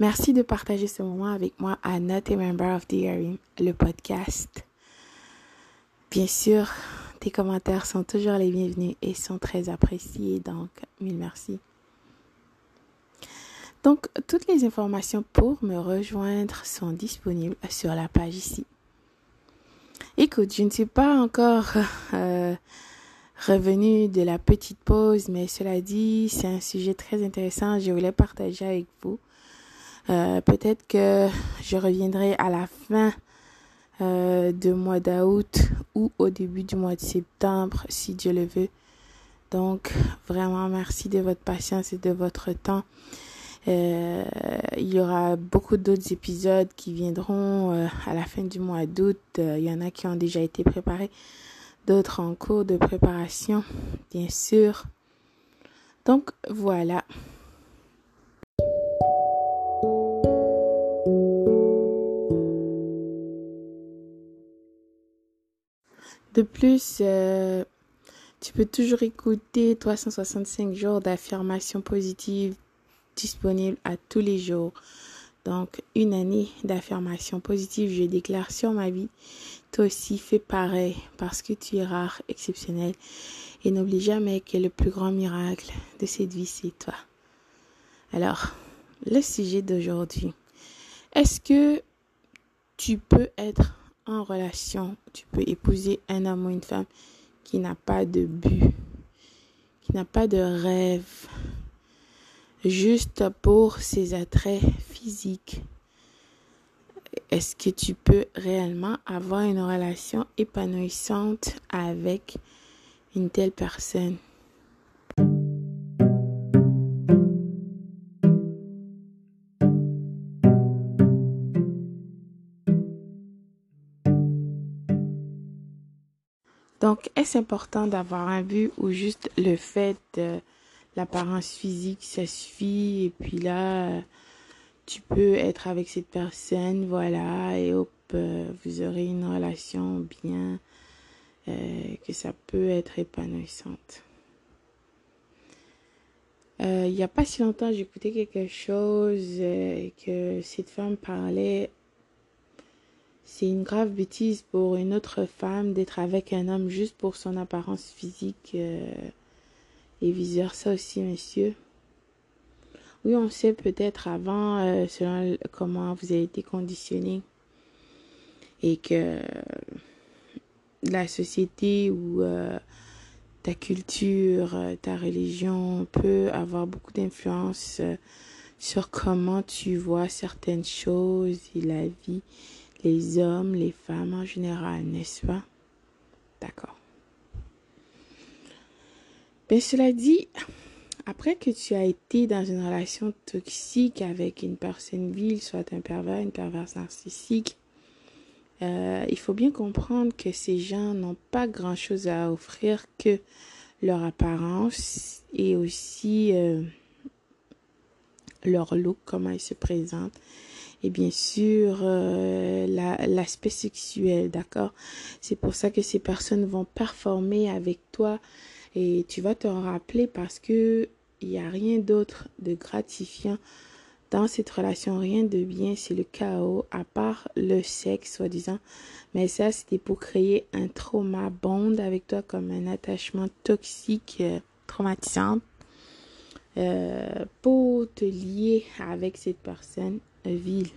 Merci de partager ce moment avec moi à Not a Member of the Hearing, le podcast. Bien sûr, tes commentaires sont toujours les bienvenus et sont très appréciés, donc mille merci. Donc, toutes les informations pour me rejoindre sont disponibles sur la page ici. Écoute, je ne suis pas encore euh, revenue de la petite pause, mais cela dit, c'est un sujet très intéressant. Je voulais partager avec vous. Euh, peut-être que je reviendrai à la fin euh, du mois d'août ou au début du mois de septembre, si Dieu le veut. Donc, vraiment, merci de votre patience et de votre temps. Euh, il y aura beaucoup d'autres épisodes qui viendront à la fin du mois d'août. Il y en a qui ont déjà été préparés, d'autres en cours de préparation, bien sûr. Donc voilà. De plus, tu peux toujours écouter 365 jours d'affirmation positive disponible à tous les jours. Donc, une année d'affirmation positive, je déclare sur ma vie. Toi aussi, fais pareil parce que tu es rare, exceptionnel. Et n'oublie jamais que le plus grand miracle de cette vie, c'est toi. Alors, le sujet d'aujourd'hui. Est-ce que tu peux être en relation, tu peux épouser un homme ou une femme qui n'a pas de but, qui n'a pas de rêve, juste pour ses attraits physiques. Est-ce que tu peux réellement avoir une relation épanouissante avec une telle personne? Est-ce important d'avoir un but ou juste le fait de l'apparence physique, ça suffit. Et puis là, tu peux être avec cette personne, voilà, et hop, euh, vous aurez une relation bien, euh, que ça peut être épanouissante. Euh, il n'y a pas si longtemps, j'écoutais quelque chose que cette femme parlait. C'est une grave bêtise pour une autre femme d'être avec un homme juste pour son apparence physique et vice-versa aussi, messieurs. Oui, on sait peut-être avant, euh, selon comment vous avez été conditionné, et que la société ou euh, ta culture, euh, ta religion peut avoir beaucoup d'influence sur comment tu vois certaines choses et la vie, les hommes, les femmes en général, n'est-ce pas? D'accord. Mais cela dit, après que tu as été dans une relation toxique avec une personne vile, soit un pervers, une perverse narcissique, euh, il faut bien comprendre que ces gens n'ont pas grand-chose à offrir que leur apparence et aussi euh, leur look, comment ils se présentent. Et bien sûr, euh, l'aspect sexuel, d'accord? C'est pour ça que ces personnes vont performer avec toi. Et tu vas te rappeler parce que il n'y a rien d'autre de gratifiant dans cette relation, rien de bien, c'est le chaos, à part le sexe, soi-disant. Mais ça, c'était pour créer un trauma bond avec toi, comme un attachement toxique, euh, traumatisant, euh, pour te lier avec cette personne vile.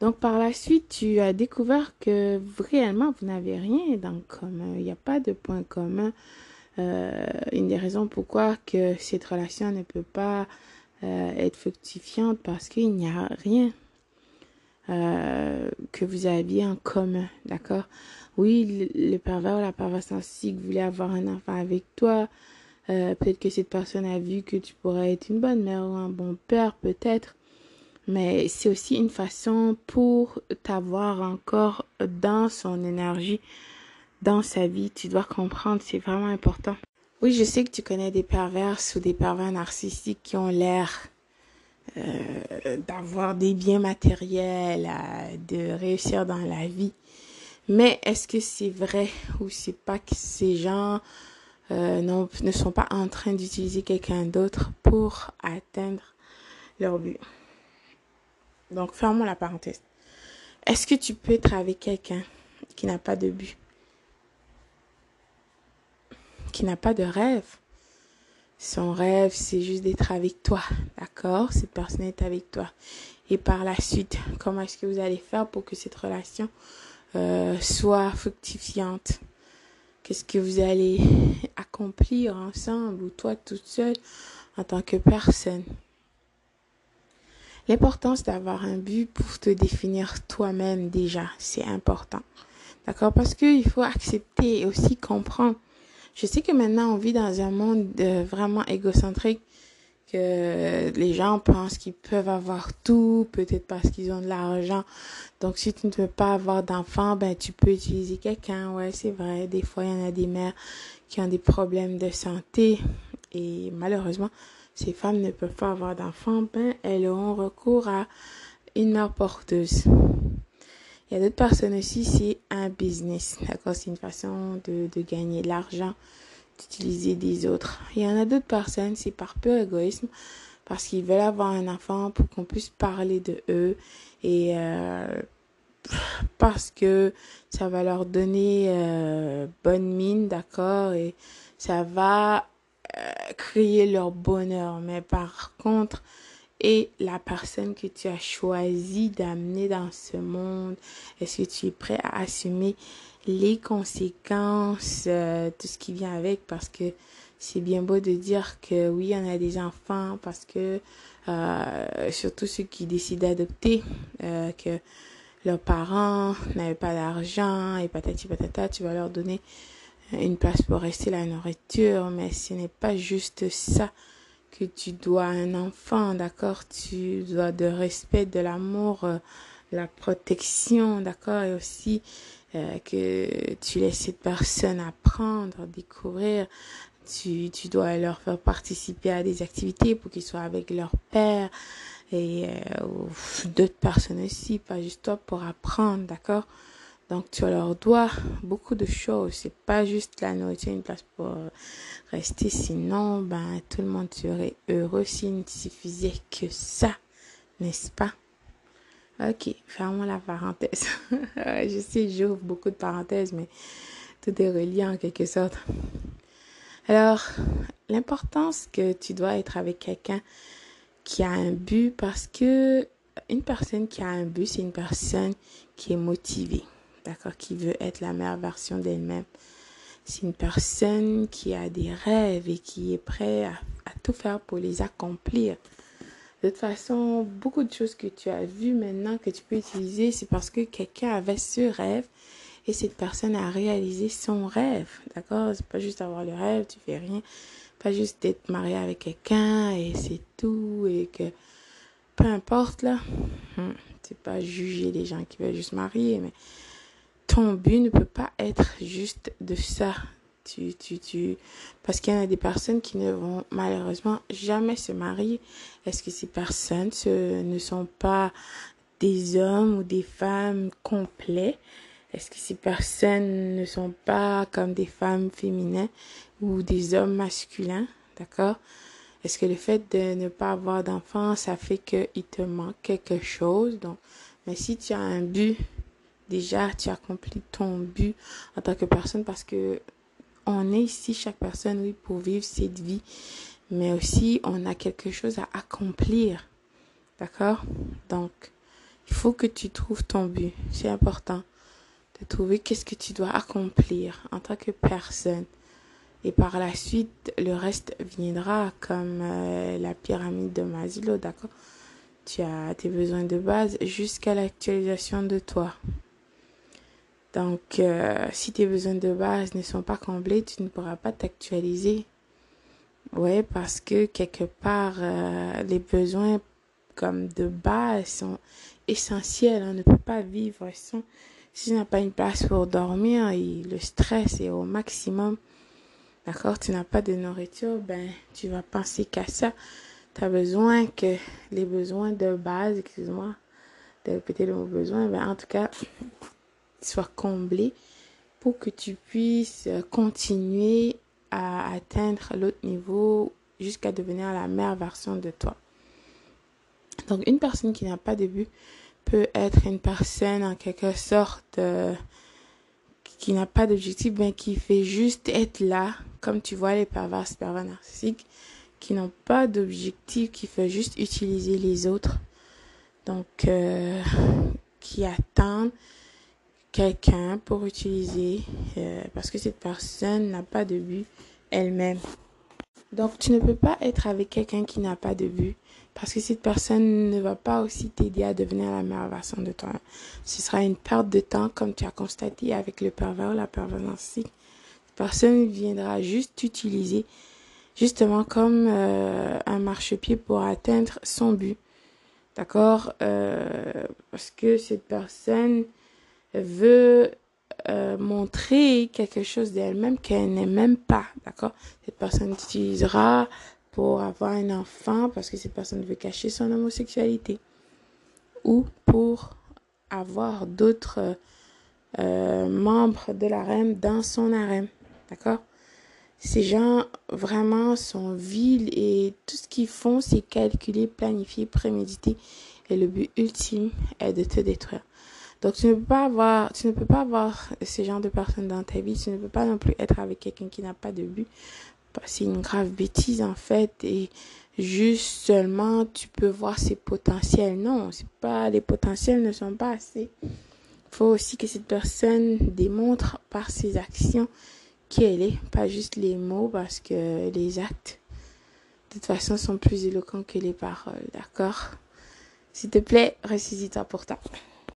Donc par la suite, tu as découvert que réellement, vous n'avez rien dans commun. Il n'y a pas de point commun euh, une des raisons pourquoi que cette relation ne peut pas euh, être fructifiante parce qu'il n'y a rien euh, que vous aviez en commun, d'accord? Oui, le, pervers ou la perverse narcissique voulait avoir un enfant avec toi. peut-être que cette personne a vu que tu pourrais être une bonne mère ou un bon père, peut-être. Mais c'est aussi une façon pour t'avoir encore dans son énergie dans sa vie. Tu dois comprendre, c'est vraiment important. Oui, je sais que tu connais des perverses ou des pervers narcissiques qui ont l'air euh, d'avoir des biens matériels, de réussir dans la vie. Mais est-ce que c'est vrai ou c'est pas que ces gens euh, ne sont pas en train d'utiliser quelqu'un d'autre pour atteindre leur but? Donc, fermons la parenthèse. Est-ce que tu peux être avec quelqu'un qui n'a pas de but, qui n'a pas de rêve? Son rêve, c'est juste d'être avec toi, d'accord? Cette personne est avec toi. Et par la suite, comment est-ce que vous allez faire pour que cette relation euh, soit fructifiante? Qu'est-ce que vous allez accomplir ensemble ou toi toute seule en tant que personne? L'importance d'avoir un but pour te définir toi-même déjà, c'est important. D'accord? Parce qu'il faut accepter et aussi comprendre. Je sais que maintenant on vit dans un monde euh, vraiment égocentrique que les gens pensent qu'ils peuvent avoir tout, peut-être parce qu'ils ont de l'argent. Donc, si tu ne peux pas avoir d'enfant, ben, tu peux utiliser quelqu'un. Ouais, c'est vrai. Des fois, il y en a des mères qui ont des problèmes de santé. Et malheureusement, ces femmes ne peuvent pas avoir d'enfants. Ben, elles auront recours à une mère porteuse. Il y a d'autres personnes aussi, c'est un business. D'accord? C'est une façon de, de gagner de l'argent d'utiliser des autres. Il y en a d'autres personnes, c'est par pur égoïsme, parce qu'ils veulent avoir un enfant pour qu'on puisse parler de eux et euh, parce que ça va leur donner euh, bonne mine, d'accord, et ça va créer leur bonheur. Mais par contre, et la personne que tu as choisi d'amener dans ce monde, est-ce que tu es prêt à assumer les conséquences, euh, tout ce qui vient avec, parce que c'est bien beau de dire que oui, on a des enfants, parce que euh, surtout ceux qui décident d'adopter, euh, que leurs parents n'avaient pas d'argent et patati patata, tu vas leur donner une place pour rester la nourriture, mais ce n'est pas juste ça que tu dois à un enfant, d'accord? Tu dois de respect, de l'amour, la protection, d'accord? Et aussi euh, que tu laisses cette personne apprendre, découvrir. Tu, tu dois leur faire participer à des activités pour qu'ils soient avec leur père et euh, d'autres personnes aussi, pas juste toi, pour apprendre, d'accord? Donc tu leur dois beaucoup de choses. C'est pas juste la nourriture, une place pour rester. Sinon, ben tout le monde serait heureux s'il ne suffisait que ça, n'est-ce pas? Ok, fermons la parenthèse. je sais, j'ouvre beaucoup de parenthèses, mais tout est relié en quelque sorte. Alors, l'importance que tu dois être avec quelqu'un qui a un but parce que une personne qui a un but, c'est une personne qui est motivée, d'accord, qui veut être la meilleure version d'elle-même. C'est une personne qui a des rêves et qui est prêt à, tout faire pour les accomplir. De toute façon, beaucoup de choses que tu as vues maintenant que tu peux utiliser, c'est parce que quelqu'un avait ce rêve et cette personne a réalisé son rêve. D'accord? C'est pas juste avoir le rêve, tu fais rien. Pas juste d'être marié avec quelqu'un et c'est tout et que peu importe là. Hmm, c'est pas juger les gens qui veulent juste marier, mais ton but ne peut pas être juste de ça. Tu, tu, tu, parce qu'il y en a des personnes qui ne vont malheureusement jamais se marier. Est-ce que ces personnes ne sont pas des hommes ou des femmes complets? Est-ce que ces personnes ne sont pas comme des femmes féminines ou des hommes masculins? D'accord? Est-ce que le fait de ne pas avoir d'enfants, ça fait qu'il te manque quelque chose? Donc, mais si tu as un but, déjà, tu accomplis ton but en tant que personne parce que on est ici, chaque personne, oui, pour vivre cette vie, mais aussi on a quelque chose à accomplir. D'accord? Donc, il faut que tu trouves ton but. C'est important de trouver qu'est-ce que tu dois accomplir en tant que personne. Et par la suite, le reste viendra comme euh, la pyramide de Maslow, d'accord? Tu as tes besoins de base jusqu'à l'actualisation de toi. Donc, euh, si tes besoins de base ne sont pas comblés, tu ne pourras pas t'actualiser. Ouais, parce que quelque part, euh, les besoins comme de base sont essentiels. On ne peut pas vivre sans. Si tu n'as pas une place pour dormir le stress est au maximum, d'accord, tu n'as pas de nourriture, ben, tu vas penser qu'à ça. Tu as besoin que les besoins de base, excuse-moi de répéter le mot besoin, ben, en tout cas, soit comblé pour que tu puisses continuer à atteindre l'autre niveau jusqu'à devenir la meilleure version de toi. Donc, une personne qui n'a pas de but peut être une personne en quelque sorte euh, qui n'a pas d'objectif, mais qui fait juste être là, comme tu vois les pervers, pervers narcissiques, qui n'ont pas d'objectif, qui fait juste utiliser les autres. Donc, euh, qui attendent quelqu'un pour utiliser, euh, parce que cette personne n'a pas de but elle-même. Donc, tu ne peux pas être avec quelqu'un qui n'a pas de but parce que cette personne ne va pas aussi t'aider à devenir la meilleure version de toi. Ce sera une perte de temps, comme tu as constaté avec le pervers ou la perverse Cette personne viendra juste t'utiliser, justement comme euh, un marchepied pour atteindre son but. D'accord? Euh, Parce que cette personne veut euh, montrer quelque chose d'elle-même qu'elle n'est même pas. D'accord? Cette personne t'utilisera pour avoir un enfant parce que cette personne veut cacher son homosexualité ou pour avoir d'autres euh, membres de la REM dans son harem. D'accord? Ces gens vraiment sont vils et tout ce qu'ils font, c'est calculer, planifier, préméditer et le but ultime est de te détruire. Donc tu ne peux pas avoir, tu ne peux pas avoir ce genre de personnes dans ta vie. Tu ne peux pas non plus être avec quelqu'un qui n'a pas de but c'est une grave bêtise en fait et juste seulement tu peux voir ses potentiels. Non, c'est pas les potentiels ne sont pas assez. Il faut aussi que cette personne démontre par ses actions qui elle est, pas juste les mots parce que les actes de toute façon sont plus éloquents que les paroles, d'accord? S'il te plaît, ressaisis-toi pour toi.